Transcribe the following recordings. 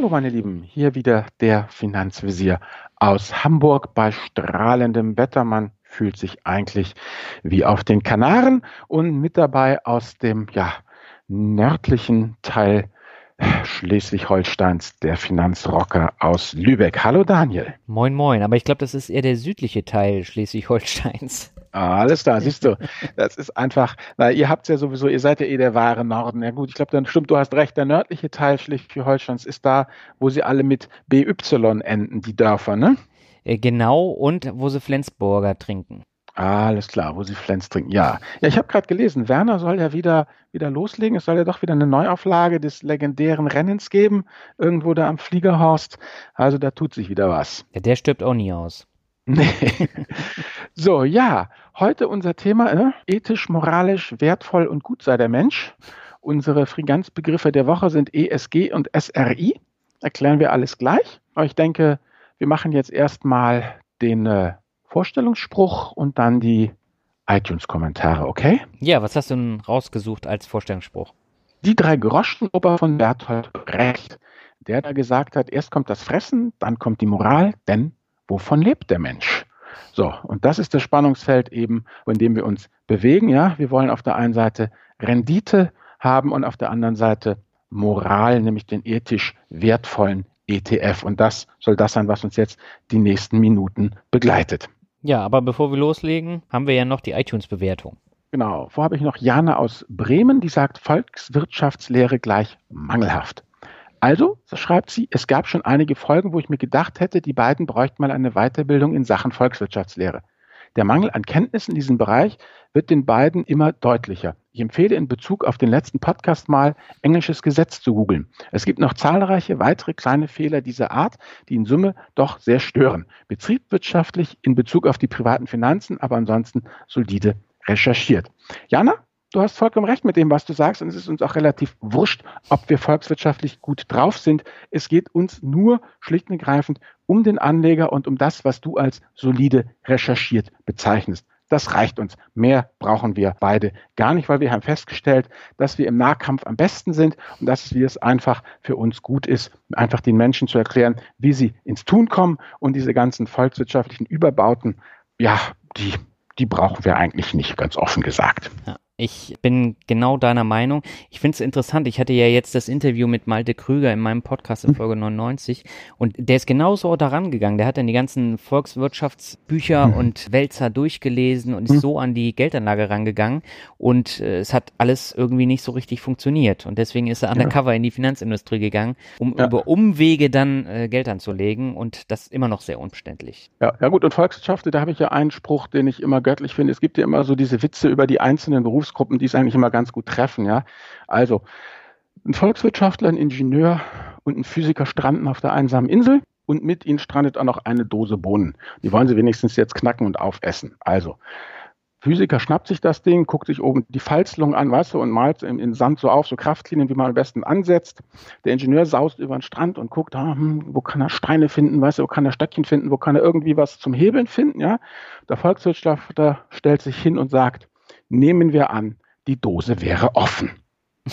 Hallo meine Lieben, hier wieder der Finanzvisier aus Hamburg bei strahlendem Wetter. Man fühlt sich eigentlich wie auf den Kanaren und mit dabei aus dem ja, nördlichen Teil Schleswig-Holsteins, der Finanzrocker aus Lübeck. Hallo Daniel. Moin, moin, aber ich glaube, das ist eher der südliche Teil Schleswig-Holsteins. Alles da, siehst du. Das ist einfach, na, ihr habt ja sowieso, ihr seid ja eh der wahre Norden. Ja gut, ich glaube, dann stimmt, du hast recht, der nördliche Teil Schleswig-Holsteins ist da, wo sie alle mit BY enden, die Dörfer, ne? Äh, genau, und wo sie Flensburger trinken. Alles klar, wo sie Flens trinken. Ja, ja ich habe gerade gelesen, Werner soll ja wieder, wieder loslegen. Es soll ja doch wieder eine Neuauflage des legendären Rennens geben, irgendwo da am Fliegerhorst. Also da tut sich wieder was. Ja, der stirbt auch nie aus. Nee. so, ja, heute unser Thema, äh, ethisch, moralisch, wertvoll und gut sei der Mensch. Unsere Friganzbegriffe der Woche sind ESG und SRI. Erklären wir alles gleich. Aber ich denke, wir machen jetzt erstmal den äh, Vorstellungsspruch und dann die iTunes-Kommentare, okay? Ja, was hast du denn rausgesucht als Vorstellungsspruch? Die drei Groschenoper von Bertolt Brecht, der da gesagt hat, erst kommt das Fressen, dann kommt die Moral, denn wovon lebt der Mensch? So, und das ist das Spannungsfeld eben, in dem wir uns bewegen. Ja, wir wollen auf der einen Seite Rendite haben und auf der anderen Seite Moral, nämlich den ethisch wertvollen ETF. Und das soll das sein, was uns jetzt die nächsten Minuten begleitet. Ja, aber bevor wir loslegen, haben wir ja noch die iTunes-Bewertung. Genau. Vorher habe ich noch Jana aus Bremen, die sagt, Volkswirtschaftslehre gleich mangelhaft. Also, so schreibt sie, es gab schon einige Folgen, wo ich mir gedacht hätte, die beiden bräuchten mal eine Weiterbildung in Sachen Volkswirtschaftslehre. Der Mangel an Kenntnissen in diesem Bereich wird den beiden immer deutlicher. Ich empfehle in Bezug auf den letzten Podcast mal englisches Gesetz zu googeln. Es gibt noch zahlreiche weitere kleine Fehler dieser Art, die in Summe doch sehr stören. Betriebswirtschaftlich in Bezug auf die privaten Finanzen, aber ansonsten solide recherchiert. Jana, du hast vollkommen recht mit dem, was du sagst, und es ist uns auch relativ wurscht, ob wir volkswirtschaftlich gut drauf sind. Es geht uns nur schlicht und ergreifend um den Anleger und um das, was du als solide recherchiert bezeichnest. Das reicht uns. Mehr brauchen wir beide gar nicht, weil wir haben festgestellt, dass wir im Nahkampf am besten sind und dass es, einfach für uns gut ist, einfach den Menschen zu erklären, wie sie ins Tun kommen und diese ganzen volkswirtschaftlichen Überbauten, ja, die, die brauchen wir eigentlich nicht, ganz offen gesagt. Ja. Ich bin genau deiner Meinung. Ich finde es interessant. Ich hatte ja jetzt das Interview mit Malte Krüger in meinem Podcast in hm. Folge 99 und der ist genauso daran gegangen. Der hat dann die ganzen Volkswirtschaftsbücher mhm. und Wälzer durchgelesen und ist mhm. so an die Geldanlage rangegangen und äh, es hat alles irgendwie nicht so richtig funktioniert und deswegen ist er undercover ja. in die Finanzindustrie gegangen, um ja. über Umwege dann äh, Geld anzulegen und das immer noch sehr unbeständig. Ja, ja gut und Volkswirtschaft, da habe ich ja einen Spruch, den ich immer göttlich finde. Es gibt ja immer so diese Witze über die einzelnen Berufs Berufsgruppen, die es eigentlich immer ganz gut treffen. Ja? Also ein Volkswirtschaftler, ein Ingenieur und ein Physiker stranden auf der einsamen Insel und mit ihnen strandet auch noch eine Dose Bohnen. Die wollen sie wenigstens jetzt knacken und aufessen. Also Physiker schnappt sich das Ding, guckt sich oben die Falzlung an, weißt du, und malt in, in Sand so auf, so Kraftlinien, wie man am besten ansetzt. Der Ingenieur saust über den Strand und guckt, ah, hm, wo kann er Steine finden, weißt du, wo kann er Stöckchen finden, wo kann er irgendwie was zum Hebeln finden, ja. Der Volkswirtschaftler stellt sich hin und sagt, Nehmen wir an, die Dose wäre offen.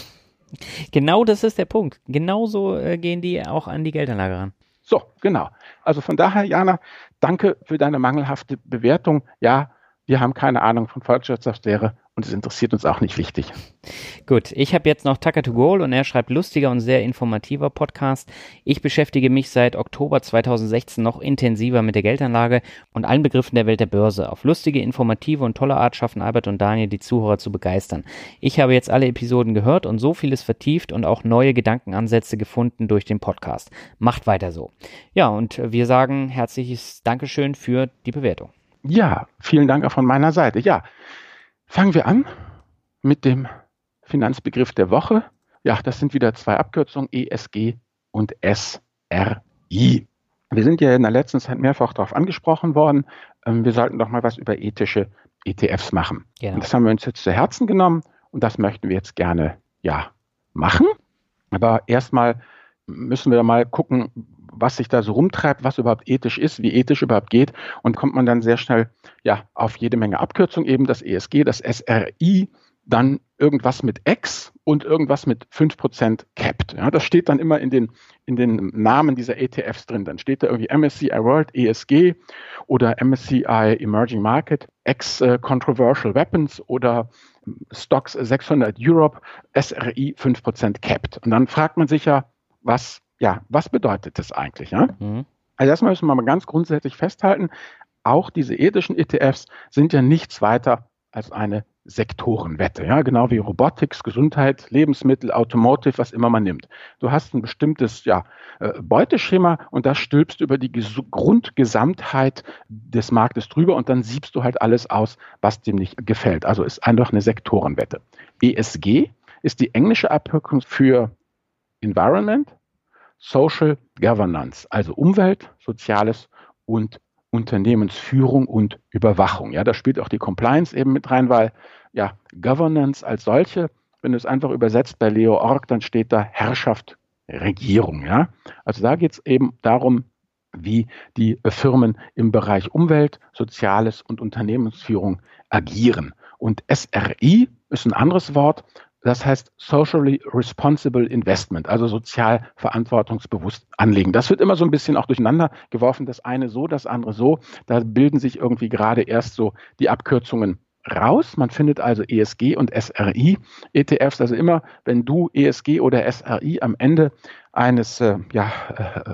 Genau das ist der Punkt. Genauso äh, gehen die auch an die Geldanlage ran. So, genau. Also von daher, Jana, danke für deine mangelhafte Bewertung. Ja, wir haben keine Ahnung von Volkswirtschaftslehre und es interessiert uns auch nicht wichtig. Gut, ich habe jetzt noch Tucker to Goal und er schreibt lustiger und sehr informativer Podcast. Ich beschäftige mich seit Oktober 2016 noch intensiver mit der Geldanlage und allen Begriffen der Welt der Börse. Auf lustige, informative und tolle Art schaffen Albert und Daniel die Zuhörer zu begeistern. Ich habe jetzt alle Episoden gehört und so vieles vertieft und auch neue Gedankenansätze gefunden durch den Podcast. Macht weiter so. Ja, und wir sagen herzliches Dankeschön für die Bewertung. Ja, vielen Dank auch von meiner Seite. Ja, Fangen wir an mit dem Finanzbegriff der Woche. Ja, das sind wieder zwei Abkürzungen, ESG und SRI. Wir sind ja in der letzten Zeit mehrfach darauf angesprochen worden, ähm, wir sollten doch mal was über ethische ETFs machen. Genau. Das haben wir uns jetzt zu Herzen genommen und das möchten wir jetzt gerne ja machen. Aber erstmal müssen wir mal gucken, was sich da so rumtreibt, was überhaupt ethisch ist, wie ethisch überhaupt geht und kommt man dann sehr schnell ja auf jede Menge Abkürzungen eben das ESG, das SRI, dann irgendwas mit X und irgendwas mit 5% capped. Ja, das steht dann immer in den, in den Namen dieser ETFs drin. Dann steht da irgendwie MSCI World ESG oder MSCI Emerging Market, X äh, Controversial Weapons oder Stocks 600 Europe, SRI 5% capped. Und dann fragt man sich ja, was, ja, was bedeutet das eigentlich? Ja? Mhm. Also erstmal müssen wir mal ganz grundsätzlich festhalten, auch diese ethischen ETFs sind ja nichts weiter als eine Sektorenwette, ja, genau wie Robotics, Gesundheit, Lebensmittel, Automotive, was immer man nimmt. Du hast ein bestimmtes ja, äh, Beuteschema und das stülpst über die Grundgesamtheit des Marktes drüber und dann siebst du halt alles aus, was dem nicht gefällt. Also ist einfach eine Sektorenwette. ESG ist die englische Abkürzung für Environment, Social Governance, also Umwelt, Soziales und Unternehmensführung und Überwachung. Ja, da spielt auch die Compliance eben mit rein, weil ja, Governance als solche, wenn du es einfach übersetzt bei Leo Org, dann steht da Herrschaft, Regierung. Ja, also da geht es eben darum, wie die Firmen im Bereich Umwelt, Soziales und Unternehmensführung agieren. Und SRI ist ein anderes Wort, das heißt Socially Responsible Investment, also sozial verantwortungsbewusst anlegen. Das wird immer so ein bisschen auch durcheinander geworfen, das eine so, das andere so. Da bilden sich irgendwie gerade erst so die Abkürzungen raus. Man findet also ESG und SRI ETFs. Also immer, wenn du ESG oder SRI am Ende eines äh, ja,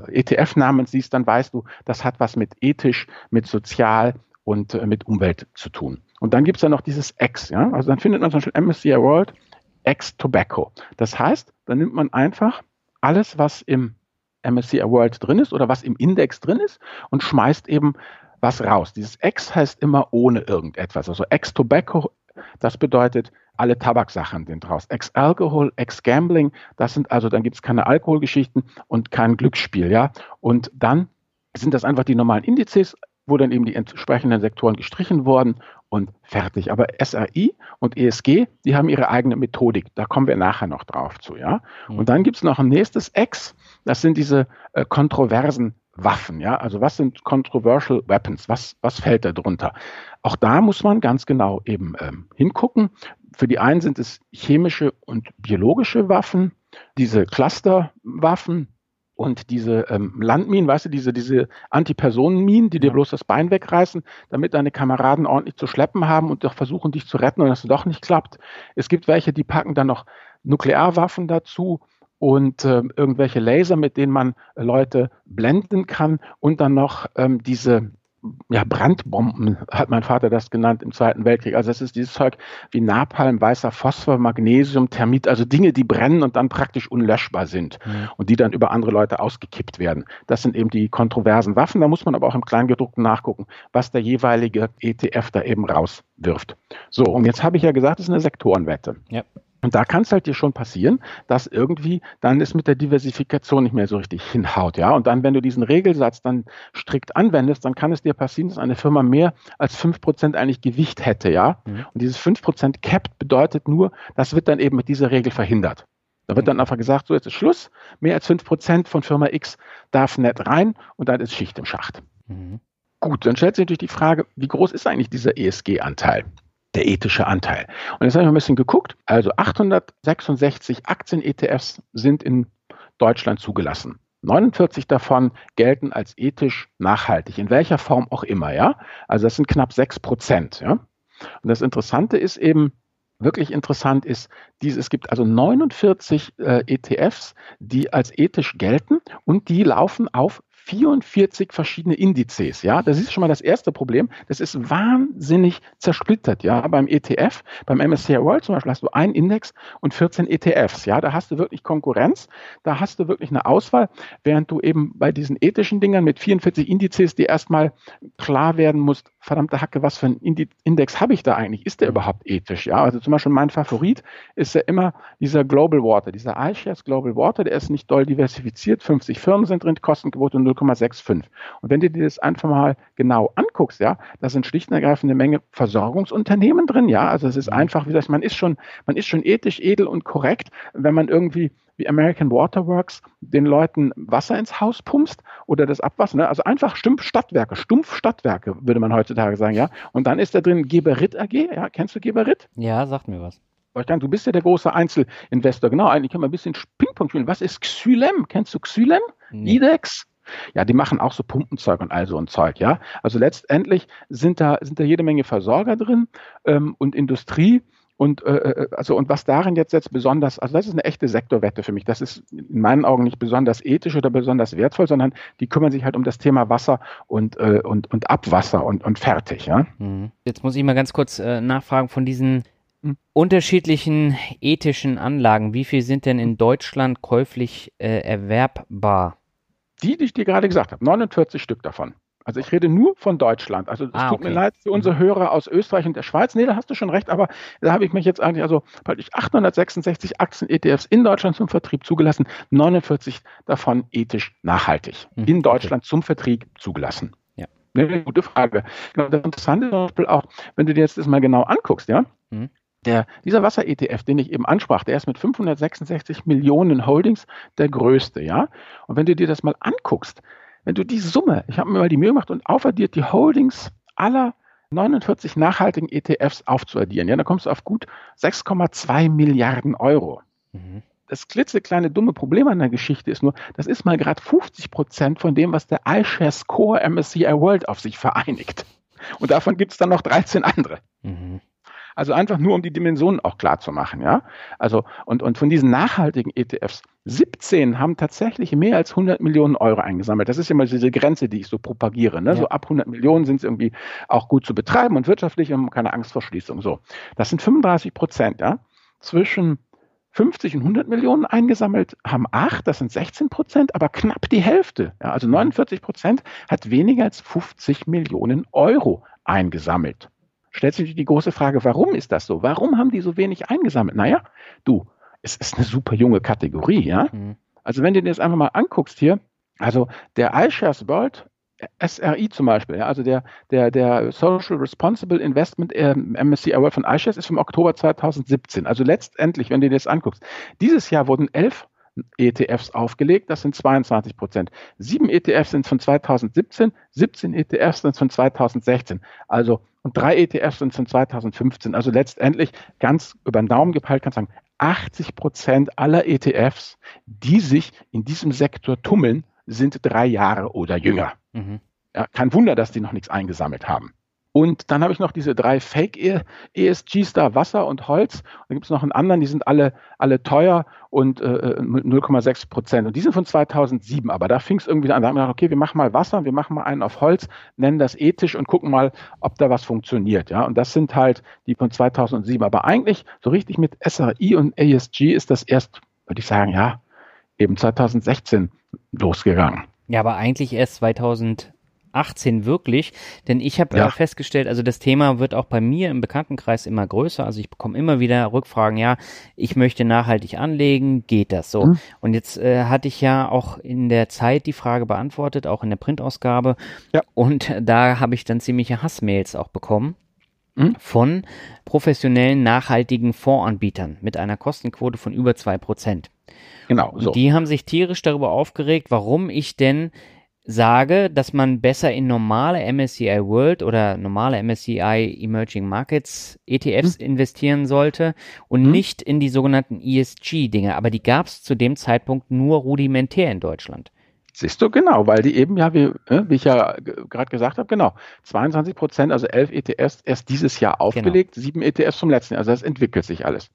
äh, ETF-Namens siehst, dann weißt du, das hat was mit ethisch, mit sozial und äh, mit Umwelt zu tun. Und dann gibt es ja noch dieses X. Ja? Also dann findet man zum Beispiel MSCI World Ex-Tobacco. Das heißt, dann nimmt man einfach alles, was im MSCI World drin ist oder was im Index drin ist und schmeißt eben was raus. Dieses Ex heißt immer ohne irgendetwas. Also Ex-Tobacco, das bedeutet, alle Tabaksachen sind raus. Ex-Alkohol, Ex-Gambling, das sind also, dann gibt es keine Alkoholgeschichten und kein Glücksspiel, ja. Und dann sind das einfach die normalen Indizes, wo dann eben die entsprechenden Sektoren gestrichen wurden und fertig. Aber SRI und ESG, die haben ihre eigene Methodik. Da kommen wir nachher noch drauf zu, ja. Mhm. Und dann gibt es noch ein nächstes X. Das sind diese äh, kontroversen Waffen, ja. Also was sind controversial weapons? Was, was fällt da drunter? Auch da muss man ganz genau eben ähm, hingucken. Für die einen sind es chemische und biologische Waffen, diese Clusterwaffen, und diese ähm, Landminen, weißt du, diese, diese Antipersonenminen, die dir bloß das Bein wegreißen, damit deine Kameraden ordentlich zu schleppen haben und doch versuchen, dich zu retten und dass es doch nicht klappt. Es gibt welche, die packen dann noch Nuklearwaffen dazu und äh, irgendwelche Laser, mit denen man Leute blenden kann und dann noch ähm, diese ja, Brandbomben, hat mein Vater das genannt im Zweiten Weltkrieg. Also das ist dieses Zeug wie Napalm, weißer Phosphor, Magnesium, Thermit, also Dinge, die brennen und dann praktisch unlöschbar sind mhm. und die dann über andere Leute ausgekippt werden. Das sind eben die kontroversen Waffen. Da muss man aber auch im Kleingedruckten nachgucken, was der jeweilige ETF da eben rauswirft. So, und jetzt habe ich ja gesagt, es ist eine Sektorenwette. Ja. Und da kann es halt dir schon passieren, dass irgendwie dann es mit der Diversifikation nicht mehr so richtig hinhaut, ja. Und dann, wenn du diesen Regelsatz dann strikt anwendest, dann kann es dir passieren, dass eine Firma mehr als fünf Prozent eigentlich Gewicht hätte, ja. Mhm. Und dieses fünf Prozent Capped bedeutet nur, das wird dann eben mit dieser Regel verhindert. Da wird dann einfach gesagt, so jetzt ist Schluss, mehr als fünf Prozent von Firma X darf nicht rein und dann ist Schicht im Schacht. Mhm. Gut, dann stellt sich natürlich die Frage, wie groß ist eigentlich dieser ESG-Anteil? Der ethische Anteil. Und jetzt habe ich ein bisschen geguckt. Also 866 Aktien-ETFs sind in Deutschland zugelassen. 49 davon gelten als ethisch nachhaltig, in welcher Form auch immer, ja. Also das sind knapp 6 Prozent, ja. Und das Interessante ist eben, wirklich interessant ist, diese, es gibt also 49 äh, ETFs, die als ethisch gelten und die laufen auf 44 verschiedene Indizes. Ja, das ist schon mal das erste Problem. Das ist wahnsinnig zersplittert. Ja, beim ETF, beim MSCI World zum Beispiel hast du einen Index und 14 ETFs. Ja, da hast du wirklich Konkurrenz. Da hast du wirklich eine Auswahl, während du eben bei diesen ethischen Dingern mit 44 Indizes dir erstmal klar werden musst, verdammte Hacke, was für ein Index habe ich da eigentlich? Ist der überhaupt ethisch? Ja, also zum Beispiel mein Favorit ist ja immer dieser Global Water, dieser iShares Global Water, der ist nicht doll diversifiziert. 50 Firmen sind drin, Kostenquote 0,65. Und wenn du dir das einfach mal genau anguckst, ja, da sind schlicht und ergreifend eine Menge Versorgungsunternehmen drin, ja, also es ist mhm. einfach, wie gesagt, man ist schon, man ist schon ethisch, edel und korrekt, wenn man irgendwie wie American Waterworks den Leuten Wasser ins Haus pumpst oder das Abwasser, ne? also einfach stumpf Stadtwerke, stumpf Stadtwerke, würde man heutzutage sagen, ja. Und dann ist da drin Geberit AG, ja, kennst du Geberit? Ja, sagt mir was. Du bist ja der große Einzelinvestor. Genau, eigentlich können wir ein bisschen Ping-Pong spielen. Was ist Xylem? Kennst du Xylem? Nee. IDEX? Ja, die machen auch so Pumpenzeug und all so ein Zeug, ja. Also letztendlich sind da, sind da jede Menge Versorger drin ähm, und Industrie. Und, äh, äh, also, und was darin jetzt, jetzt besonders, also das ist eine echte Sektorwette für mich. Das ist in meinen Augen nicht besonders ethisch oder besonders wertvoll, sondern die kümmern sich halt um das Thema Wasser und, äh, und, und Abwasser und, und fertig. Ja? Mhm. Jetzt muss ich mal ganz kurz äh, nachfragen von diesen hm. unterschiedlichen ethischen Anlagen. Wie viel sind denn in Deutschland käuflich äh, erwerbbar? Die, die ich dir gerade gesagt habe, 49 Stück davon. Also ich rede nur von Deutschland. Also es ah, tut okay. mir leid für unsere mhm. Hörer aus Österreich und der Schweiz. Nee, da hast du schon recht, aber da habe ich mich jetzt eigentlich, also praktisch 866 Aktien-ETFs in Deutschland zum Vertrieb zugelassen, 49 davon ethisch nachhaltig. Mhm. In Deutschland okay. zum Vertrieb zugelassen. Ja. Eine gute Frage. Genau, das Interessante zum Beispiel auch, wenn du dir jetzt das mal genau anguckst, ja, mhm. Der, dieser Wasser-ETF, den ich eben ansprach, der ist mit 566 Millionen Holdings der größte, ja. Und wenn du dir das mal anguckst, wenn du die Summe, ich habe mir mal die Mühe gemacht und aufaddiert die Holdings aller 49 nachhaltigen ETFs aufzuaddieren, ja, dann kommst du auf gut 6,2 Milliarden Euro. Mhm. Das klitzekleine dumme Problem an der Geschichte ist nur, das ist mal gerade 50 Prozent von dem, was der iShares Core MSCI World auf sich vereinigt. Und davon gibt es dann noch 13 andere. Mhm. Also einfach nur, um die Dimensionen auch klar zu machen, ja. Also, und, und von diesen nachhaltigen ETFs, 17 haben tatsächlich mehr als 100 Millionen Euro eingesammelt. Das ist immer diese Grenze, die ich so propagiere. Ne? Ja. So ab 100 Millionen sind es irgendwie auch gut zu betreiben und wirtschaftlich und keine Angst vor Schließung. So. Das sind 35 Prozent, ja. Zwischen 50 und 100 Millionen eingesammelt, haben acht, das sind 16 Prozent, aber knapp die Hälfte, ja, also 49 Prozent, hat weniger als 50 Millionen Euro eingesammelt stellt sich die große Frage, warum ist das so? Warum haben die so wenig eingesammelt? Naja, du, es ist eine super junge Kategorie, ja. Mhm. Also wenn du dir das einfach mal anguckst hier, also der iShares World SRI zum Beispiel, ja, also der, der, der Social Responsible Investment ähm, MSCI World von iShares ist vom Oktober 2017. Also letztendlich, wenn du dir das anguckst, dieses Jahr wurden elf ETFs aufgelegt, das sind 22 Prozent. Sieben ETFs sind von 2017, 17 ETFs sind von 2016. Also, und drei ETFs sind von 2015. Also letztendlich ganz über den Daumen gepeilt kann man sagen, 80 Prozent aller ETFs, die sich in diesem Sektor tummeln, sind drei Jahre oder jünger. Mhm. Ja, kein Wunder, dass die noch nichts eingesammelt haben. Und dann habe ich noch diese drei Fake-ESGs da, Wasser und Holz. Und dann gibt es noch einen anderen, die sind alle, alle teuer und äh, 0,6 Prozent. Und die sind von 2007. Aber da fing es irgendwie an. Da haben wir gedacht, okay, wir machen mal Wasser, wir machen mal einen auf Holz, nennen das ethisch und gucken mal, ob da was funktioniert. Ja, und das sind halt die von 2007. Aber eigentlich so richtig mit SRI und ESG ist das erst, würde ich sagen, ja, eben 2016 losgegangen. Ja, aber eigentlich erst 2000 18 wirklich, denn ich habe ja. äh, festgestellt, also das Thema wird auch bei mir im Bekanntenkreis immer größer, also ich bekomme immer wieder Rückfragen, ja, ich möchte nachhaltig anlegen, geht das so? Mhm. Und jetzt äh, hatte ich ja auch in der Zeit die Frage beantwortet, auch in der Printausgabe ja. und da habe ich dann ziemliche Hassmails auch bekommen mhm. von professionellen nachhaltigen Fondsanbietern mit einer Kostenquote von über zwei Prozent. Genau. So. Die haben sich tierisch darüber aufgeregt, warum ich denn sage, dass man besser in normale MSCI World oder normale MSCI Emerging Markets ETFs hm. investieren sollte und hm. nicht in die sogenannten ESG-Dinge. Aber die gab es zu dem Zeitpunkt nur rudimentär in Deutschland. Siehst du, genau, weil die eben ja, wie, äh, wie ich ja gerade gesagt habe, genau, 22 Prozent, also 11 ETFs erst dieses Jahr genau. aufgelegt, genau. sieben ETFs zum letzten Jahr. Also das entwickelt sich alles.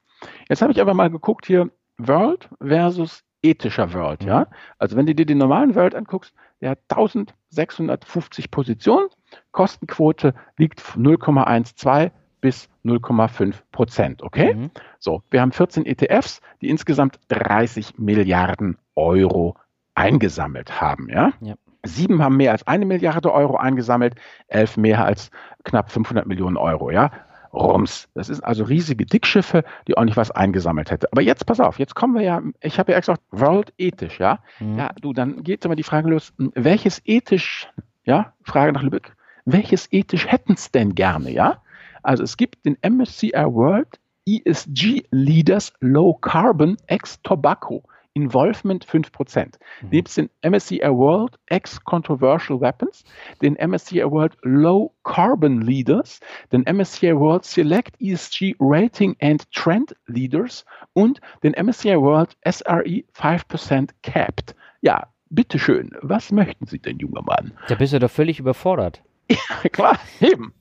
Jetzt habe ich aber mal geguckt hier, World versus ethischer World, ja. Mhm. Also wenn du dir den normalen World anguckst, der hat 1650 Positionen, Kostenquote liegt 0,12 bis 0,5 Prozent, okay? Mhm. So, wir haben 14 ETFs, die insgesamt 30 Milliarden Euro eingesammelt haben, ja. ja. Sieben haben mehr als eine Milliarde Euro eingesammelt, elf mehr als knapp 500 Millionen Euro, ja. Rums. Das sind also riesige Dickschiffe, die auch nicht was eingesammelt hätte. Aber jetzt pass auf, jetzt kommen wir ja, ich habe ja gesagt, World ethisch, ja. Mhm. Ja, du, dann geht immer die Frage los, welches ethisch, ja, Frage nach Lübeck, welches ethisch hätten es denn gerne, ja? Also es gibt den MSCI World ESG Leaders Low Carbon Ex Tobacco Involvement 5%. Mhm. Nebst den MSCI World X Controversial Weapons, den MSCI World Low Carbon Leaders, den MSCI World Select ESG Rating and Trend Leaders und den MSCI World SRE 5% Capped. Ja, bitteschön, was möchten Sie denn, junger Mann? Da bist du doch völlig überfordert. Ja, klar, eben.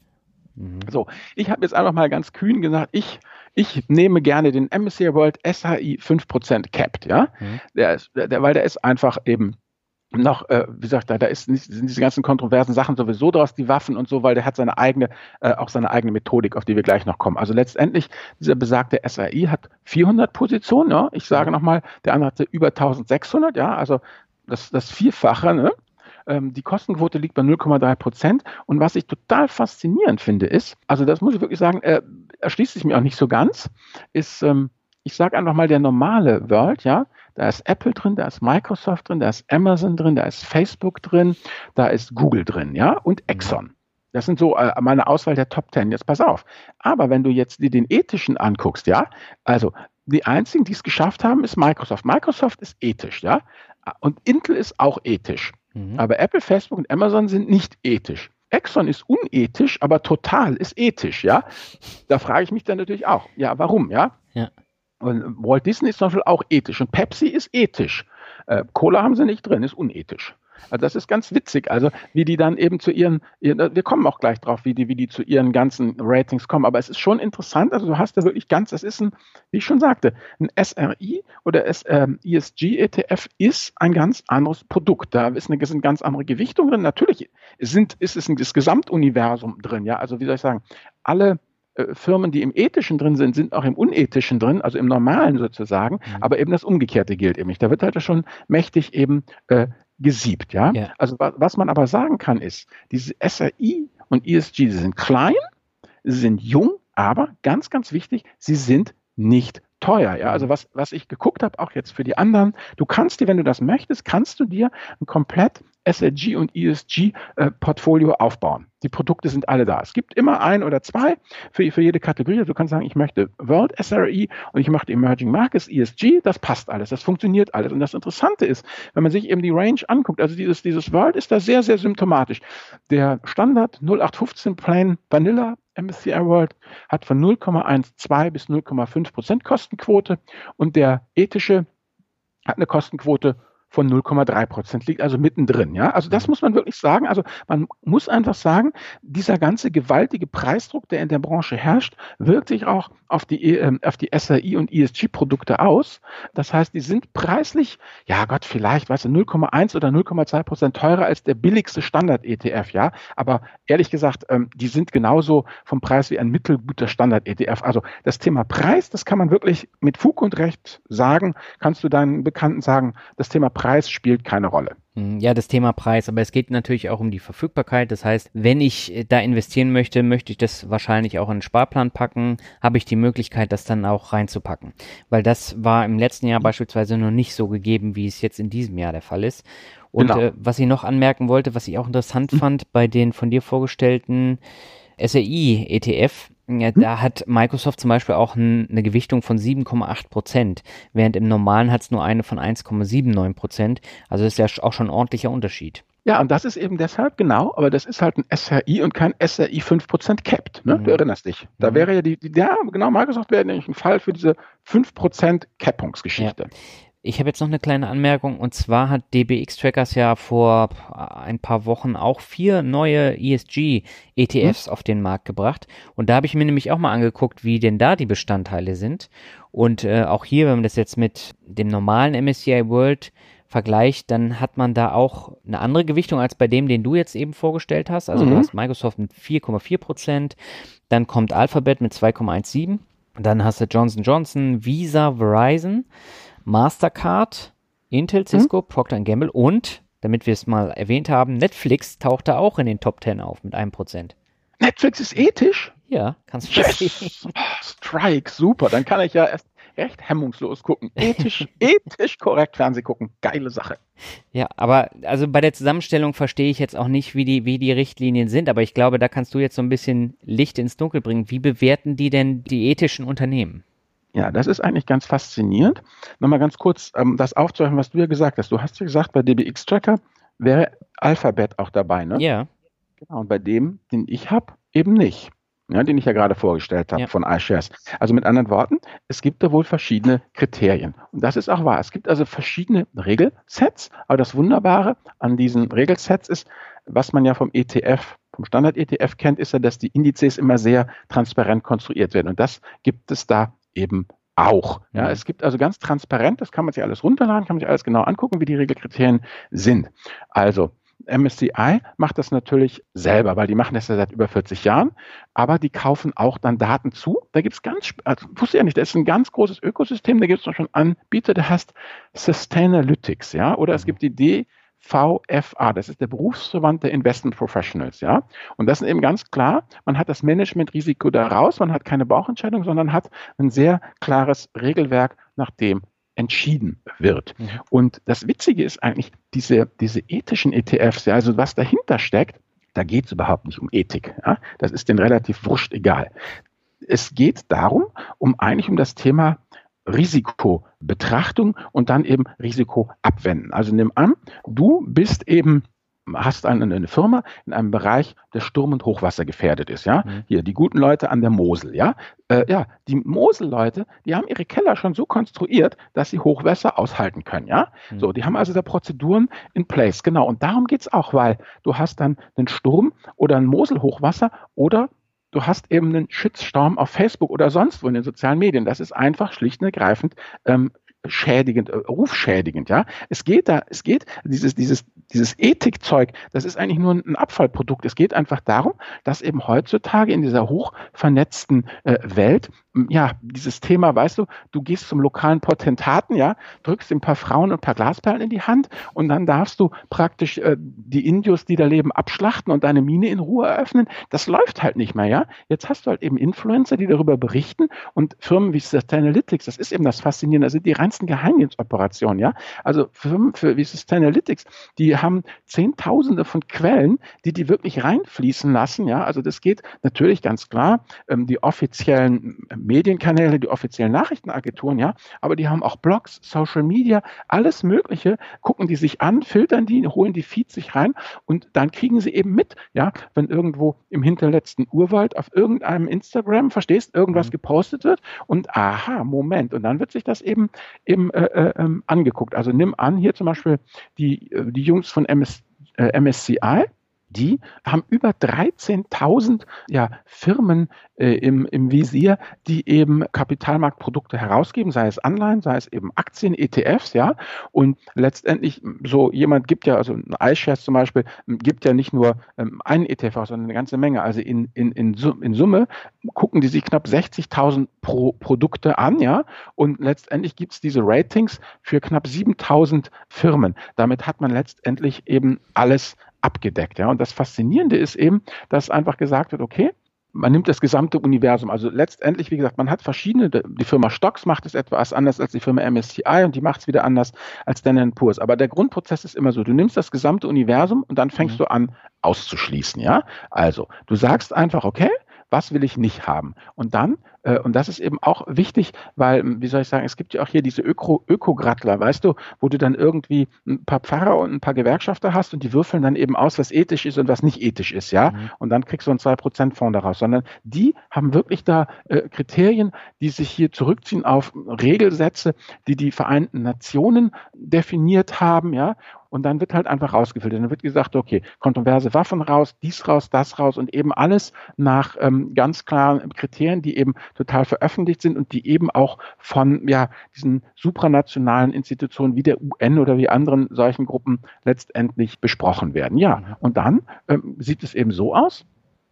Mhm. So, ich habe jetzt einfach mal ganz kühn gesagt, ich, ich nehme gerne den MSCI World SHI 5% Capped, ja. Mhm. Der ist, der, weil der ist einfach eben noch, äh, wie gesagt, da, da ist nicht, sind diese ganzen kontroversen Sachen sowieso draus, die Waffen und so, weil der hat seine eigene, äh, auch seine eigene Methodik, auf die wir gleich noch kommen. Also letztendlich, dieser besagte SAI hat 400 Positionen, ja. Ich sage mhm. nochmal, der andere hatte über 1600, ja. Also das, das Vierfache, ne? Ähm, die Kostenquote liegt bei 0,3 Prozent. Und was ich total faszinierend finde, ist, also das muss ich wirklich sagen, äh, erschließt sich mir auch nicht so ganz, ist, ähm, ich sage einfach mal, der normale World, ja, da ist Apple drin, da ist Microsoft drin, da ist Amazon drin, da ist Facebook drin, da ist Google drin, ja, und Exxon. Das sind so äh, meine Auswahl der Top Ten. Jetzt pass auf. Aber wenn du jetzt dir den ethischen anguckst, ja, also die einzigen, die es geschafft haben, ist Microsoft. Microsoft ist ethisch, ja, und Intel ist auch ethisch. Mhm. Aber Apple, Facebook und Amazon sind nicht ethisch. Exxon ist unethisch, aber Total ist ethisch, ja. Da frage ich mich dann natürlich auch, ja, warum, ja? ja. Und Walt Disney ist zum Beispiel auch ethisch und Pepsi ist ethisch. Äh, Cola haben sie nicht drin, ist unethisch. Also das ist ganz witzig, also wie die dann eben zu ihren, wir kommen auch gleich drauf, wie die, wie die zu ihren ganzen Ratings kommen, aber es ist schon interessant, also du hast da wirklich ganz, das ist ein, wie ich schon sagte, ein SRI oder S, ähm, ESG-ETF ist ein ganz anderes Produkt, da ist eine, sind ganz andere Gewichtung drin, natürlich sind, ist es ein, das Gesamtuniversum drin, ja, also wie soll ich sagen, alle äh, Firmen, die im Ethischen drin sind, sind auch im Unethischen drin, also im Normalen sozusagen, mhm. aber eben das Umgekehrte gilt eben nicht. Da wird halt schon mächtig eben äh, gesiebt, ja? ja. Also was man aber sagen kann ist, diese SRI und ESG, sie sind klein, sie sind jung, aber ganz, ganz wichtig, sie sind nicht teuer. Ja, also was, was ich geguckt habe, auch jetzt für die anderen, du kannst dir, wenn du das möchtest, kannst du dir ein komplett SLG und ESG-Portfolio äh, aufbauen. Die Produkte sind alle da. Es gibt immer ein oder zwei für, für jede Kategorie. Du kannst sagen, ich möchte World SRE und ich möchte Emerging Markets ESG. Das passt alles. Das funktioniert alles. Und das Interessante ist, wenn man sich eben die Range anguckt, also dieses, dieses World ist da sehr, sehr symptomatisch. Der Standard 0815 Plain Vanilla MSCI World hat von 0,12 bis 0,5 Prozent Kostenquote und der ethische hat eine Kostenquote von 0,3 Prozent, liegt also mittendrin. Ja, also das mhm. muss man wirklich sagen. Also man muss einfach sagen, dieser ganze gewaltige Preisdruck, der in der Branche herrscht, wirkt sich auch auf die, äh, auf die SAI und ESG-Produkte aus. Das heißt, die sind preislich, ja Gott, vielleicht, weißt du, 0,1 oder 0,2 Prozent teurer als der billigste Standard-ETF, ja. Aber ehrlich gesagt, ähm, die sind genauso vom Preis wie ein mittelguter Standard-ETF. Also das Thema Preis, das kann man wirklich mit Fug und Recht sagen. Kannst du deinen Bekannten sagen, das Thema Preis spielt keine Rolle. Hm, ja, das Thema Preis, aber es geht natürlich auch um die Verfügbarkeit. Das heißt, wenn ich äh, da investieren möchte, möchte ich das wahrscheinlich auch in einen Sparplan packen, habe ich die Möglichkeit, das dann auch reinzupacken. Weil das war im letzten Jahr beispielsweise noch nicht so gegeben, wie es jetzt in diesem Jahr der Fall ist. Und genau. äh, was ich noch anmerken wollte, was ich auch interessant mhm. fand bei den von dir vorgestellten SRI-ETF, ja, hm? da hat Microsoft zum Beispiel auch ein, eine Gewichtung von 7,8 Prozent, während im normalen hat es nur eine von 1,79 Prozent. Also das ist ja auch schon ein ordentlicher Unterschied. Ja, und das ist eben deshalb genau, aber das ist halt ein SRI und kein SRI 5% capped. Ne? Mhm. Du erinnerst dich. Da mhm. wäre ja die, die, ja, genau, Microsoft wäre nämlich ein Fall für diese 5% Cappungsgeschichte. Ja. Ich habe jetzt noch eine kleine Anmerkung und zwar hat DBX Trackers ja vor ein paar Wochen auch vier neue ESG ETFs hm. auf den Markt gebracht und da habe ich mir nämlich auch mal angeguckt, wie denn da die Bestandteile sind und äh, auch hier, wenn man das jetzt mit dem normalen MSCI World vergleicht, dann hat man da auch eine andere Gewichtung als bei dem, den du jetzt eben vorgestellt hast. Also mhm. du hast Microsoft mit 4,4 Prozent, dann kommt Alphabet mit 2,17, dann hast du Johnson Johnson, Visa, Verizon Mastercard, Intel, Cisco, mhm. Procter Gamble und, damit wir es mal erwähnt haben, Netflix tauchte auch in den Top 10 auf mit einem Prozent. Netflix ist ethisch? Ja, kannst du yes. verstehen. Oh, Strike, super. Dann kann ich ja erst recht hemmungslos gucken. Ethisch, ethisch korrekt Fernseh gucken. Geile Sache. Ja, aber also bei der Zusammenstellung verstehe ich jetzt auch nicht, wie die, wie die Richtlinien sind, aber ich glaube, da kannst du jetzt so ein bisschen Licht ins Dunkel bringen. Wie bewerten die denn die ethischen Unternehmen? Ja, das ist eigentlich ganz faszinierend. Nochmal ganz kurz ähm, das aufzuhören, was du ja gesagt hast. Du hast ja gesagt, bei DBX Tracker wäre Alphabet auch dabei, ne? Ja. Genau, und bei dem, den ich habe, eben nicht. Ja, den ich ja gerade vorgestellt habe ja. von iShares. Also mit anderen Worten, es gibt da wohl verschiedene Kriterien. Und das ist auch wahr. Es gibt also verschiedene Regelsets, aber das Wunderbare an diesen Regelsets ist, was man ja vom ETF, vom Standard-ETF kennt, ist ja, dass die Indizes immer sehr transparent konstruiert werden. Und das gibt es da eben auch. Ja, mhm. es gibt also ganz transparent, das kann man sich alles runterladen, kann man sich alles genau angucken, wie die Regelkriterien sind. Also MSCI macht das natürlich selber, weil die machen das ja seit über 40 Jahren, aber die kaufen auch dann Daten zu. Da gibt es ganz, also wusste ja nicht, das ist ein ganz großes Ökosystem, da gibt es schon Anbieter, der heißt Sustainalytics, ja, oder es mhm. gibt die DVFA, das ist der Berufsverband der Investment Professionals, ja. Und das ist eben ganz klar, man hat das Managementrisiko da raus, man hat keine Bauchentscheidung, sondern hat ein sehr klares Regelwerk, nach dem entschieden wird. Mhm. Und das Witzige ist eigentlich, diese, diese ethischen ETFs, ja, also was dahinter steckt, da geht es überhaupt nicht um Ethik. Ja? Das ist denen relativ wurscht egal. Es geht darum, um eigentlich um das Thema Risikobetrachtung und dann eben Risiko abwenden. Also nimm an, du bist eben hast eine, eine Firma in einem Bereich, der Sturm- und Hochwasser gefährdet ist, ja. Mhm. Hier, die guten Leute an der Mosel, ja. Äh, ja, die Mosel-Leute, die haben ihre Keller schon so konstruiert, dass sie Hochwasser aushalten können, ja. Mhm. So, die haben also da Prozeduren in place, genau. Und darum geht es auch, weil du hast dann einen Sturm oder ein Mosel-Hochwasser oder du hast eben einen Shitstorm auf Facebook oder sonst wo in den sozialen Medien. Das ist einfach schlicht und ergreifend ähm, schädigend, äh, rufschädigend, ja. Es geht da, es geht, dieses, dieses, dieses Ethikzeug, das ist eigentlich nur ein Abfallprodukt. Es geht einfach darum, dass eben heutzutage in dieser hochvernetzten äh, Welt ja, dieses Thema, weißt du, du gehst zum lokalen Potentaten, ja, drückst ein paar Frauen und ein paar Glasperlen in die Hand und dann darfst du praktisch äh, die Indios, die da leben, abschlachten und deine Mine in Ruhe eröffnen. Das läuft halt nicht mehr, ja. Jetzt hast du halt eben Influencer, die darüber berichten und Firmen wie Sustainalytics, das ist eben das Faszinierende, das sind die reinsten Geheimdienstoperationen, ja. Also Firmen für, wie Sustainalytics, die haben Zehntausende von Quellen, die die wirklich reinfließen lassen, ja. Also das geht natürlich ganz klar, ähm, die offiziellen Medienkanäle, die offiziellen Nachrichtenagenturen, ja, aber die haben auch Blogs, Social Media, alles Mögliche, gucken die sich an, filtern die, holen die Feeds sich rein und dann kriegen sie eben mit, ja, wenn irgendwo im hinterletzten Urwald auf irgendeinem Instagram, verstehst, irgendwas mhm. gepostet wird und aha, Moment, und dann wird sich das eben, eben äh, äh, ähm, angeguckt. Also nimm an, hier zum Beispiel die, äh, die Jungs von MS, äh, MSCI, die haben über 13.000 ja, Firmen äh, im, im Visier, die eben Kapitalmarktprodukte herausgeben, sei es Anleihen, sei es eben Aktien, ETFs, ja. Und letztendlich so jemand gibt ja, also ein iShares zum Beispiel, gibt ja nicht nur ähm, einen ETF sondern eine ganze Menge. Also in, in, in, in Summe gucken die sich knapp 60.000 pro Produkte an, ja. Und letztendlich gibt es diese Ratings für knapp 7.000 Firmen. Damit hat man letztendlich eben alles abgedeckt. Ja? Und das Faszinierende ist eben, dass einfach gesagt wird, okay, man nimmt das gesamte Universum. Also letztendlich, wie gesagt, man hat verschiedene, die Firma Stocks macht es etwas anders als die Firma MSCI und die macht es wieder anders als Standard Poor's. Aber der Grundprozess ist immer so, du nimmst das gesamte Universum und dann fängst mhm. du an auszuschließen, ja? Also, du sagst einfach, okay, was will ich nicht haben? Und dann und das ist eben auch wichtig, weil, wie soll ich sagen, es gibt ja auch hier diese Öko Ökograttler, weißt du, wo du dann irgendwie ein paar Pfarrer und ein paar Gewerkschafter hast und die würfeln dann eben aus, was ethisch ist und was nicht ethisch ist, ja. Mhm. Und dann kriegst du einen 2%-Fonds daraus, sondern die haben wirklich da äh, Kriterien, die sich hier zurückziehen auf Regelsätze, die die Vereinten Nationen definiert haben, ja. Und dann wird halt einfach rausgefiltert. Dann wird gesagt, okay, kontroverse Waffen raus, dies raus, das raus und eben alles nach ähm, ganz klaren Kriterien, die eben total veröffentlicht sind und die eben auch von ja, diesen supranationalen Institutionen wie der UN oder wie anderen solchen Gruppen letztendlich besprochen werden. Ja, mhm. und dann ähm, sieht es eben so aus.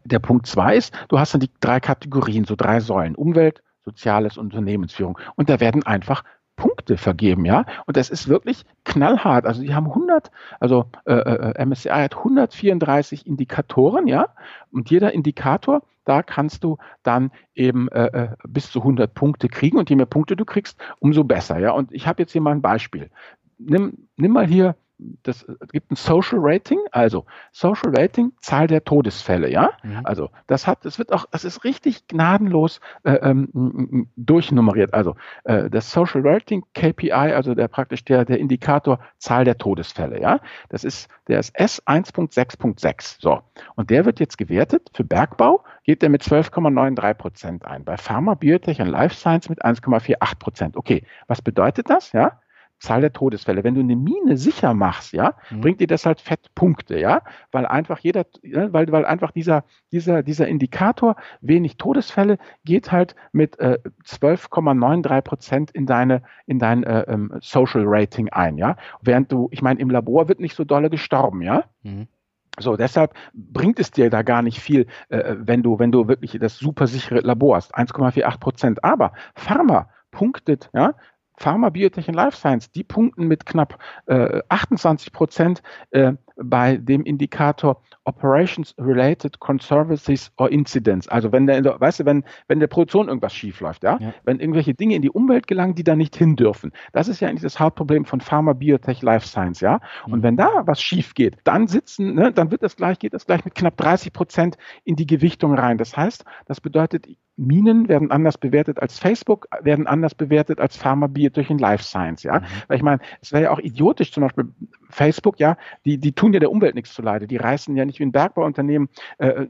Der Punkt zwei ist, du hast dann die drei Kategorien, so drei Säulen. Umwelt, Soziales, Unternehmensführung. Und da werden einfach Punkte vergeben, ja. Und das ist wirklich knallhart. Also die haben 100, also äh, äh, MSCI hat 134 Indikatoren, ja. Und jeder Indikator, da kannst du dann eben äh, äh bis zu 100 Punkte kriegen. Und je mehr Punkte du kriegst, umso besser, ja. Und ich habe jetzt hier mal ein Beispiel. Nimm, nimm mal hier das gibt ein Social Rating, also Social Rating, Zahl der Todesfälle, ja. Mhm. Also das hat, es wird auch, das ist richtig gnadenlos äh, ähm, durchnummeriert. Also äh, das Social Rating KPI, also der praktisch der, der Indikator Zahl der Todesfälle, ja. Das ist, der ist S1.6.6. So. Und der wird jetzt gewertet für Bergbau, geht der mit 12,93 Prozent ein. Bei Pharma, Biotech und Life Science mit 1,48 Prozent. Okay, was bedeutet das, ja? Zahl der Todesfälle. Wenn du eine Mine sicher machst, ja, mhm. bringt dir das halt Fettpunkte, ja, weil einfach jeder, weil, weil einfach dieser, dieser, dieser Indikator wenig Todesfälle geht halt mit äh, 12,93 Prozent in deine, in dein äh, ähm, Social Rating ein, ja. Während du, ich meine, im Labor wird nicht so dolle gestorben, ja. Mhm. So, deshalb bringt es dir da gar nicht viel, äh, wenn du, wenn du wirklich das super sichere Labor hast. 1,48 Prozent. Aber Pharma punktet, ja, Pharma, Biotech und Life Science, die punkten mit knapp äh, 28 Prozent äh, bei dem Indikator Operations Related Conservancies or Incidents. Also wenn der, weißt du, wenn, wenn der Produktion irgendwas schief läuft, ja? ja? wenn irgendwelche Dinge in die Umwelt gelangen, die da nicht hin dürfen. Das ist ja eigentlich das Hauptproblem von Pharma, Biotech, Life Science, ja. Und mhm. wenn da was schief geht, dann sitzen, ne, dann wird das gleich, geht das gleich mit knapp 30 Prozent in die Gewichtung rein. Das heißt, das bedeutet, Minen werden anders bewertet als Facebook, werden anders bewertet als Pharma, Biotech und Life Science, ja. Mhm. Weil ich meine, es wäre ja auch idiotisch, zum Beispiel Facebook, ja, die, die tun ja der Umwelt nichts zuleide. Die reißen ja nicht wie ein Bergbauunternehmen äh,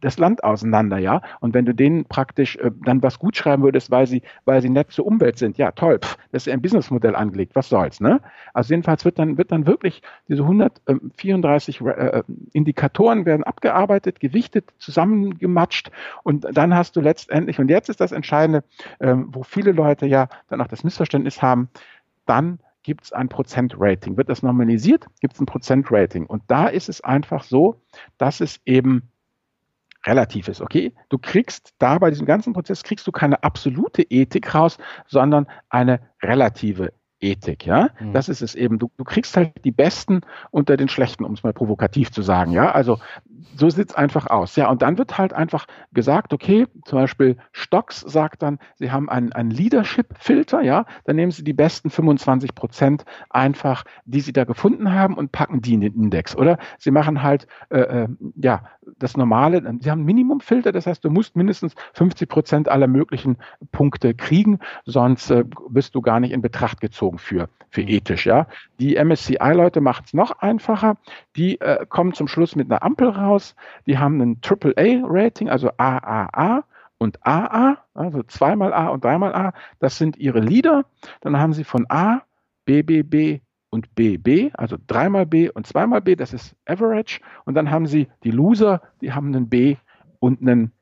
das Land auseinander, ja. Und wenn du denen praktisch äh, dann was gut schreiben würdest, weil sie, weil sie nett zur Umwelt sind, ja, toll, pff, das ist ja ein Businessmodell angelegt, was soll's, ne? Also jedenfalls wird dann, wird dann wirklich diese 134 äh, Indikatoren werden abgearbeitet, gewichtet, zusammengematscht und dann hast du letztendlich, und jetzt ist das Entscheidende, ähm, wo viele Leute ja dann auch das Missverständnis haben, dann gibt es ein Prozentrating. Wird das normalisiert, gibt es ein Prozentrating. Und da ist es einfach so, dass es eben relativ ist, okay? Du kriegst da bei diesem ganzen Prozess, kriegst du keine absolute Ethik raus, sondern eine relative Ethik, ja. Mhm. Das ist es eben. Du, du kriegst halt die Besten unter den Schlechten, um es mal provokativ zu sagen, ja. Also so sieht es einfach aus. Ja, und dann wird halt einfach gesagt, okay, zum Beispiel Stocks sagt dann, sie haben einen, einen Leadership-Filter, ja, dann nehmen sie die besten 25 Prozent einfach, die sie da gefunden haben und packen die in den Index. Oder sie machen halt, äh, äh ja, das normale, sie haben einen Minimumfilter, das heißt, du musst mindestens 50 Prozent aller möglichen Punkte kriegen, sonst äh, bist du gar nicht in Betracht gezogen für, für mhm. ethisch, ja. Die MSCI-Leute machen es noch einfacher, die äh, kommen zum Schluss mit einer Ampel raus, die haben ein AAA-Rating, also AAA und AA, also zweimal A und dreimal A, das sind ihre Leader, dann haben sie von A, BBB, und BB, also dreimal B und zweimal B, das ist Average. Und dann haben Sie die Loser, die haben einen B und einen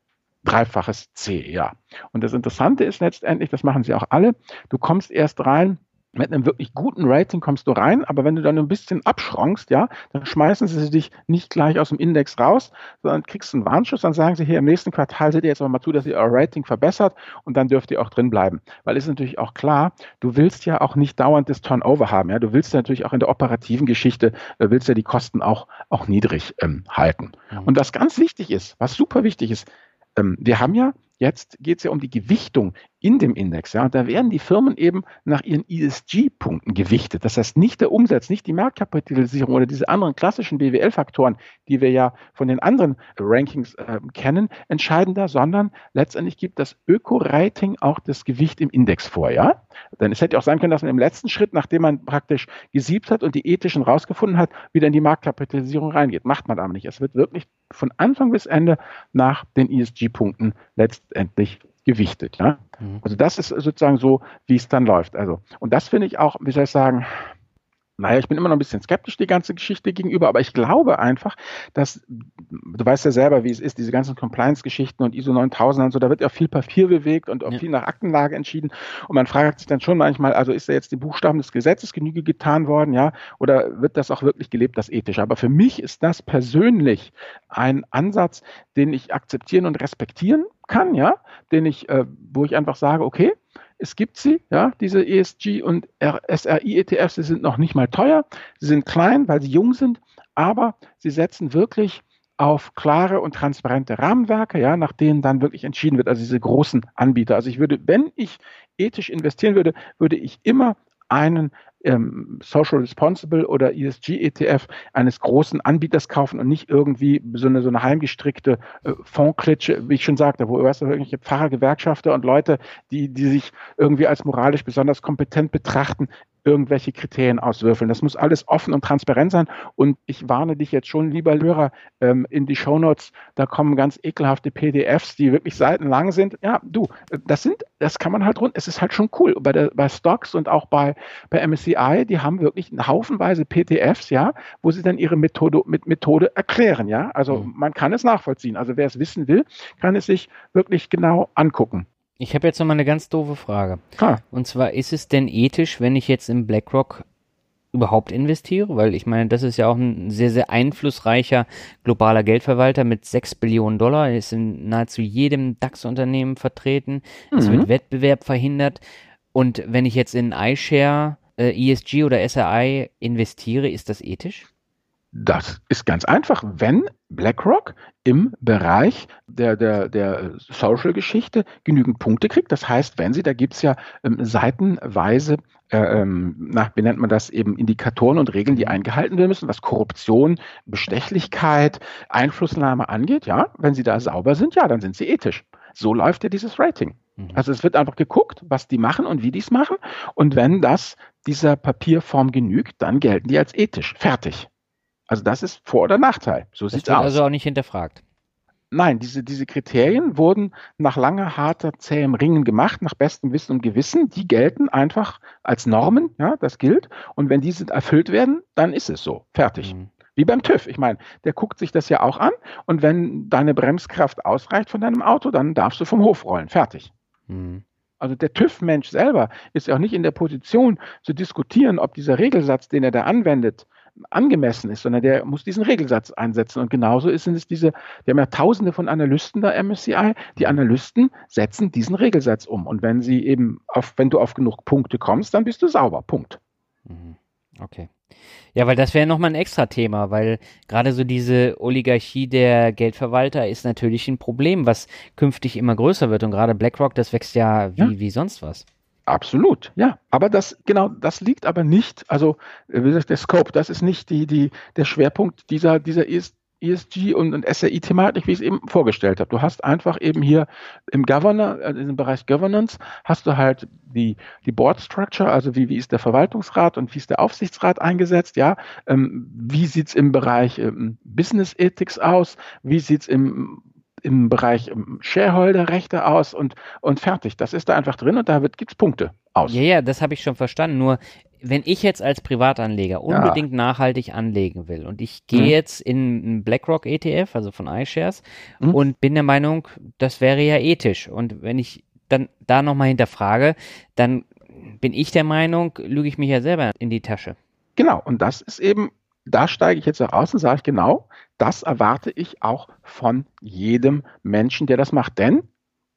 dreifaches C, ja. Und das Interessante ist letztendlich, das machen sie auch alle, du kommst erst rein, mit einem wirklich guten Rating kommst du rein, aber wenn du dann ein bisschen abschrankst, ja, dann schmeißen sie dich nicht gleich aus dem Index raus, sondern kriegst einen Warnschuss, dann sagen sie hier im nächsten Quartal seht ihr jetzt aber mal zu, dass ihr euer Rating verbessert und dann dürft ihr auch drin bleiben. Weil es ist natürlich auch klar, du willst ja auch nicht dauernd das Turnover haben, ja, du willst ja natürlich auch in der operativen Geschichte, du willst ja die Kosten auch, auch niedrig ähm, halten. Und was ganz wichtig ist, was super wichtig ist, ähm, wir haben ja Jetzt geht es ja um die Gewichtung in dem Index. Ja, da werden die Firmen eben nach ihren ESG-Punkten gewichtet. Das heißt, nicht der Umsatz, nicht die Marktkapitalisierung oder diese anderen klassischen BWL-Faktoren, die wir ja von den anderen Rankings äh, kennen, entscheiden da, sondern letztendlich gibt das Öko-Rating auch das Gewicht im Index vor. Ja? Denn es hätte auch sein können, dass man im letzten Schritt, nachdem man praktisch gesiebt hat und die ethischen rausgefunden hat, wieder in die Marktkapitalisierung reingeht. Macht man aber nicht. Es wird wirklich von Anfang bis Ende nach den ESG-Punkten letztendlich gewichtet. Ja? Mhm. Also das ist sozusagen so, wie es dann läuft. Also, und das finde ich auch, wie soll ich sagen, naja, ich bin immer noch ein bisschen skeptisch die ganze Geschichte gegenüber, aber ich glaube einfach, dass, du weißt ja selber, wie es ist, diese ganzen Compliance-Geschichten und ISO 9000 und so, da wird ja viel Papier bewegt und auch ja. viel nach Aktenlage entschieden und man fragt sich dann schon manchmal, also ist da jetzt die Buchstaben des Gesetzes Genüge getan worden, ja, oder wird das auch wirklich gelebt, das Ethische? Aber für mich ist das persönlich ein Ansatz, den ich akzeptieren und respektieren kann, ja, den ich, äh, wo ich einfach sage, okay, es gibt sie, ja, diese ESG und SRI-ETFs, sie sind noch nicht mal teuer, sie sind klein, weil sie jung sind, aber sie setzen wirklich auf klare und transparente Rahmenwerke, ja, nach denen dann wirklich entschieden wird, also diese großen Anbieter. Also ich würde, wenn ich ethisch investieren würde, würde ich immer einen ähm, Social Responsible oder ESG ETF eines großen Anbieters kaufen und nicht irgendwie so eine, so eine heimgestrickte äh, Fondklitsche, wie ich schon sagte, wo weißt du, irgendwelche Pfarrer, Gewerkschafter und Leute, die, die sich irgendwie als moralisch besonders kompetent betrachten, irgendwelche Kriterien auswürfeln. Das muss alles offen und transparent sein. Und ich warne dich jetzt schon, lieber Hörer, ähm, in die Shownotes, da kommen ganz ekelhafte PDFs, die wirklich seitenlang sind. Ja, du, das sind, das kann man halt rund, es ist halt schon cool. Bei, der, bei Stocks und auch bei, bei MSCI, die haben wirklich haufenweise PDFs, ja, wo sie dann ihre Methode, mit Methode erklären, ja. Also mhm. man kann es nachvollziehen. Also wer es wissen will, kann es sich wirklich genau angucken. Ich habe jetzt noch mal eine ganz doofe Frage. Ah. Und zwar, ist es denn ethisch, wenn ich jetzt in BlackRock überhaupt investiere? Weil ich meine, das ist ja auch ein sehr, sehr einflussreicher globaler Geldverwalter mit 6 Billionen Dollar. Er ist in nahezu jedem DAX-Unternehmen vertreten. Mhm. Es wird Wettbewerb verhindert. Und wenn ich jetzt in iShare, äh, ESG oder SRI investiere, ist das ethisch? Das ist ganz einfach. Wenn BlackRock im Bereich der, der, der Social-Geschichte genügend Punkte kriegt, das heißt, wenn sie, da gibt es ja ähm, seitenweise, äh, ähm, nach, wie nennt man das, eben Indikatoren und Regeln, die eingehalten werden müssen, was Korruption, Bestechlichkeit, Einflussnahme angeht, ja, wenn sie da sauber sind, ja, dann sind sie ethisch. So läuft ja dieses Rating. Mhm. Also es wird einfach geguckt, was die machen und wie die es machen. Und wenn das dieser Papierform genügt, dann gelten die als ethisch. Fertig. Also das ist Vor- oder Nachteil. So das sieht es aus. Also auch nicht hinterfragt. Nein, diese, diese Kriterien wurden nach langer, harter, zähem Ringen gemacht, nach bestem Wissen und Gewissen. Die gelten einfach als Normen, ja, das gilt. Und wenn diese erfüllt werden, dann ist es so. Fertig. Mhm. Wie beim TÜV. Ich meine, der guckt sich das ja auch an. Und wenn deine Bremskraft ausreicht von deinem Auto, dann darfst du vom Hof rollen. Fertig. Mhm. Also der TÜV-Mensch selber ist ja auch nicht in der Position zu diskutieren, ob dieser Regelsatz, den er da anwendet, angemessen ist, sondern der muss diesen Regelsatz einsetzen. Und genauso sind es diese, wir haben ja tausende von Analysten der MSCI, die Analysten setzen diesen Regelsatz um. Und wenn sie eben auf, wenn du auf genug Punkte kommst, dann bist du sauber. Punkt. Mhm. Okay. Ja, weil das wäre nochmal ein extra Thema, weil gerade so diese Oligarchie der Geldverwalter ist natürlich ein Problem, was künftig immer größer wird. Und gerade BlackRock, das wächst ja wie, ja. wie sonst was. Absolut, ja. Aber das, genau, das liegt aber nicht, also wie gesagt, der Scope, das ist nicht die, die, der Schwerpunkt dieser, dieser ESG und, und SRI-Thematik, wie ich es eben vorgestellt habe. Du hast einfach eben hier im Governor, äh, im Bereich Governance, hast du halt die, die Board Structure, also wie, wie ist der Verwaltungsrat und wie ist der Aufsichtsrat eingesetzt, ja. Ähm, wie sieht's im Bereich ähm, Business Ethics aus? Wie sieht's im im Bereich ähm, Shareholder-Rechte aus und, und fertig. Das ist da einfach drin und da gibt es Punkte aus. Ja, ja, das habe ich schon verstanden. Nur wenn ich jetzt als Privatanleger unbedingt ja. nachhaltig anlegen will und ich gehe mhm. jetzt in einen BlackRock ETF, also von iShares, mhm. und bin der Meinung, das wäre ja ethisch. Und wenn ich dann da nochmal hinterfrage, dann bin ich der Meinung, lüge ich mich ja selber in die Tasche. Genau, und das ist eben da steige ich jetzt aus und sage ich genau, das erwarte ich auch von jedem Menschen, der das macht. Denn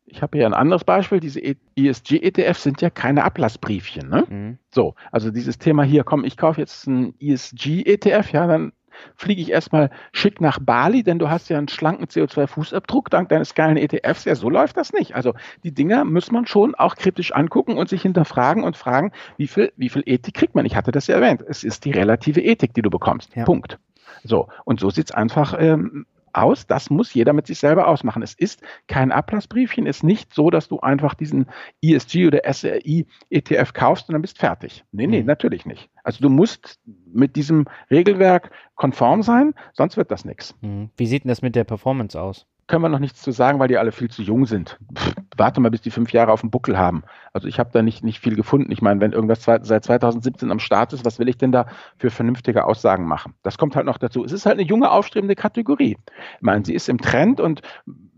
ich habe hier ein anderes Beispiel, diese ESG-ETFs sind ja keine Ablassbriefchen. Ne? Mhm. So, also dieses Thema hier, komm, ich kaufe jetzt einen ESG-ETF, ja, dann fliege ich erstmal schick nach Bali, denn du hast ja einen schlanken CO2-Fußabdruck dank deines geilen ETFs. Ja, so läuft das nicht. Also die Dinger muss man schon auch kritisch angucken und sich hinterfragen und fragen, wie viel, wie viel Ethik kriegt man? Ich hatte das ja erwähnt. Es ist die relative Ethik, die du bekommst. Ja. Punkt. So, und so sieht's einfach ähm, aus. Das muss jeder mit sich selber ausmachen. Es ist kein Ablassbriefchen. Es ist nicht so, dass du einfach diesen ESG oder SRI ETF kaufst und dann bist fertig. Nee, nee, mhm. natürlich nicht. Also du musst mit diesem Regelwerk konform sein, sonst wird das nichts. Mhm. Wie sieht denn das mit der Performance aus? Können wir noch nichts zu sagen, weil die alle viel zu jung sind. Pff, warte mal, bis die fünf Jahre auf dem Buckel haben. Also ich habe da nicht, nicht viel gefunden. Ich meine, wenn irgendwas seit 2017 am Start ist, was will ich denn da für vernünftige Aussagen machen? Das kommt halt noch dazu. Es ist halt eine junge, aufstrebende Kategorie. Ich meine, sie ist im Trend und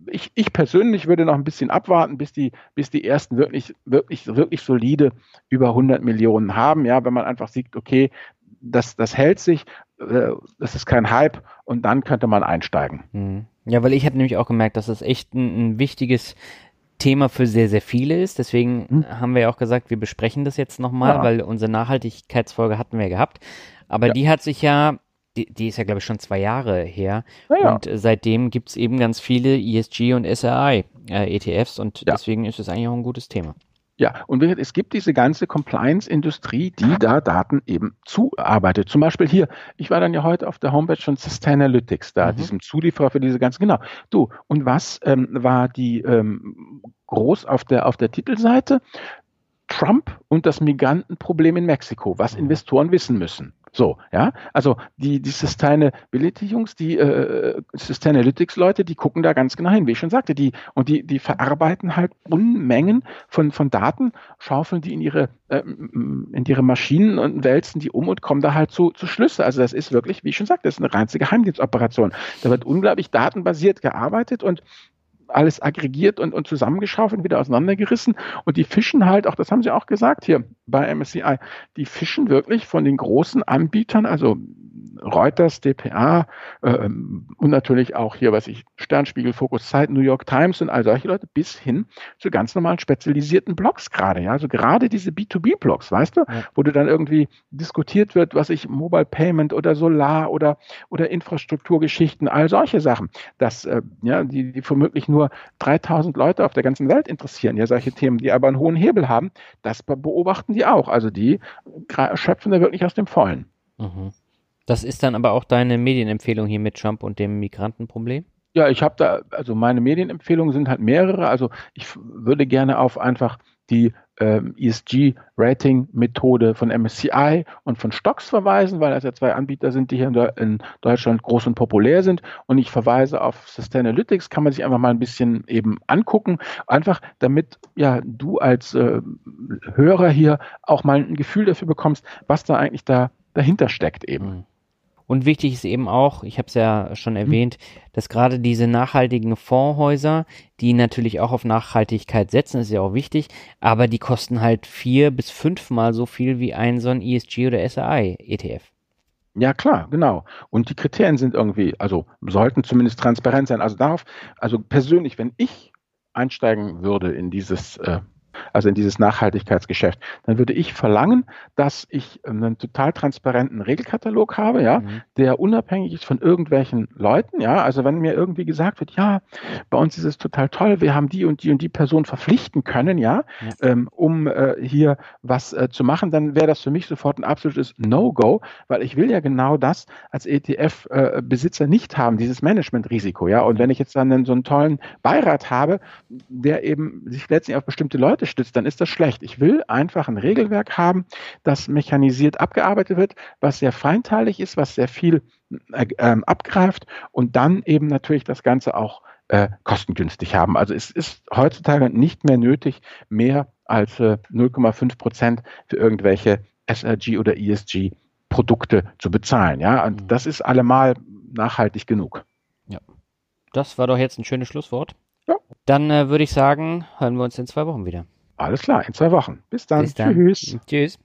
ich, ich persönlich würde noch ein bisschen abwarten, bis die, bis die ersten wirklich, wirklich, wirklich solide über 100 Millionen haben. Ja, wenn man einfach sieht, okay, das, das hält sich, äh, das ist kein Hype und dann könnte man einsteigen. Mhm. Ja, weil ich habe nämlich auch gemerkt, dass das echt ein, ein wichtiges Thema für sehr, sehr viele ist. Deswegen hm. haben wir ja auch gesagt, wir besprechen das jetzt nochmal, ja. weil unsere Nachhaltigkeitsfolge hatten wir ja gehabt. Aber ja. die hat sich ja, die, die ist ja, glaube ich, schon zwei Jahre her. Ja, und seitdem gibt es eben ganz viele ESG und SRI äh, ETFs und deswegen ist es eigentlich auch ein gutes Thema. Ja, und es gibt diese ganze Compliance-Industrie, die da Daten eben zuarbeitet. Zum Beispiel hier, ich war dann ja heute auf der Homepage von Sustainalytics, da, mhm. diesem Zulieferer für diese ganzen, genau. Du, und was ähm, war die ähm, groß auf der, auf der Titelseite? Trump und das Migrantenproblem in Mexiko, was mhm. Investoren wissen müssen. So, ja, also die, die Sustainability-Jungs, die äh, Sustainalytics-Leute, die gucken da ganz genau hin, wie ich schon sagte, die und die, die verarbeiten halt Unmengen von, von Daten, schaufeln die in ihre, äh, in ihre Maschinen und wälzen die um und kommen da halt zu, zu Schlüsse. Also das ist wirklich, wie ich schon sagte, das ist eine reinste Geheimdienstoperation. Da wird unglaublich datenbasiert gearbeitet und alles aggregiert und, und zusammengeschaufelt, wieder auseinandergerissen. Und die fischen halt, auch das haben sie auch gesagt hier bei MSCI, die fischen wirklich von den großen Anbietern, also Reuters, DPA äh, und natürlich auch hier, was ich, Sternspiegel, Focus Zeit, New York Times und all solche Leute bis hin zu ganz normalen spezialisierten Blogs gerade. Ja? Also gerade diese B2B-Blogs, weißt du, ja. wo du dann irgendwie diskutiert wird, was ich, Mobile Payment oder Solar oder, oder Infrastrukturgeschichten, all solche Sachen, dass, äh, ja, die, die womöglich nur 3000 Leute auf der ganzen Welt interessieren, ja, solche Themen, die aber einen hohen Hebel haben, das beobachten die auch. Also die schöpfen da wirklich aus dem Vollen. Mhm. Das ist dann aber auch deine Medienempfehlung hier mit Trump und dem Migrantenproblem? Ja, ich habe da, also meine Medienempfehlungen sind halt mehrere. Also ich würde gerne auf einfach die ähm, ESG-Rating-Methode von MSCI und von Stocks verweisen, weil das ja zwei Anbieter sind, die hier in, in, Deutschland groß und populär sind. Und ich verweise auf Sustainalytics, kann man sich einfach mal ein bisschen eben angucken, einfach damit ja du als äh, Hörer hier auch mal ein Gefühl dafür bekommst, was da eigentlich da dahinter steckt eben. Und wichtig ist eben auch, ich habe es ja schon erwähnt, mhm. dass gerade diese nachhaltigen Fondshäuser, die natürlich auch auf Nachhaltigkeit setzen, ist ja auch wichtig, aber die kosten halt vier bis fünfmal so viel wie ein so ein ESG oder SAI ETF. Ja, klar, genau. Und die Kriterien sind irgendwie, also sollten zumindest transparent sein. Also darauf, also persönlich, wenn ich einsteigen würde in dieses äh, also in dieses Nachhaltigkeitsgeschäft, dann würde ich verlangen, dass ich ähm, einen total transparenten Regelkatalog habe, ja, mhm. der unabhängig ist von irgendwelchen Leuten, ja. Also wenn mir irgendwie gesagt wird, ja, bei uns ist es total toll, wir haben die und die und die Person verpflichten können, ja, ja. Ähm, um äh, hier was äh, zu machen, dann wäre das für mich sofort ein absolutes No-Go, weil ich will ja genau das als ETF-Besitzer äh, nicht haben, dieses Managementrisiko, ja. Und wenn ich jetzt dann so einen tollen Beirat habe, der eben sich letztlich auf bestimmte Leute Seite stützt, dann ist das schlecht. Ich will einfach ein Regelwerk haben, das mechanisiert abgearbeitet wird, was sehr feinteilig ist, was sehr viel äh, ähm, abgreift und dann eben natürlich das Ganze auch äh, kostengünstig haben. Also es ist heutzutage nicht mehr nötig, mehr als äh, 0,5 Prozent für irgendwelche SRG oder ESG Produkte zu bezahlen. Ja, und mhm. das ist allemal nachhaltig genug. Ja. Das war doch jetzt ein schönes Schlusswort. Ja. Dann äh, würde ich sagen, hören wir uns in zwei Wochen wieder. Alles klar, in zwei Wochen. Bis dann. Bis dann. Tschüss. Tschüss.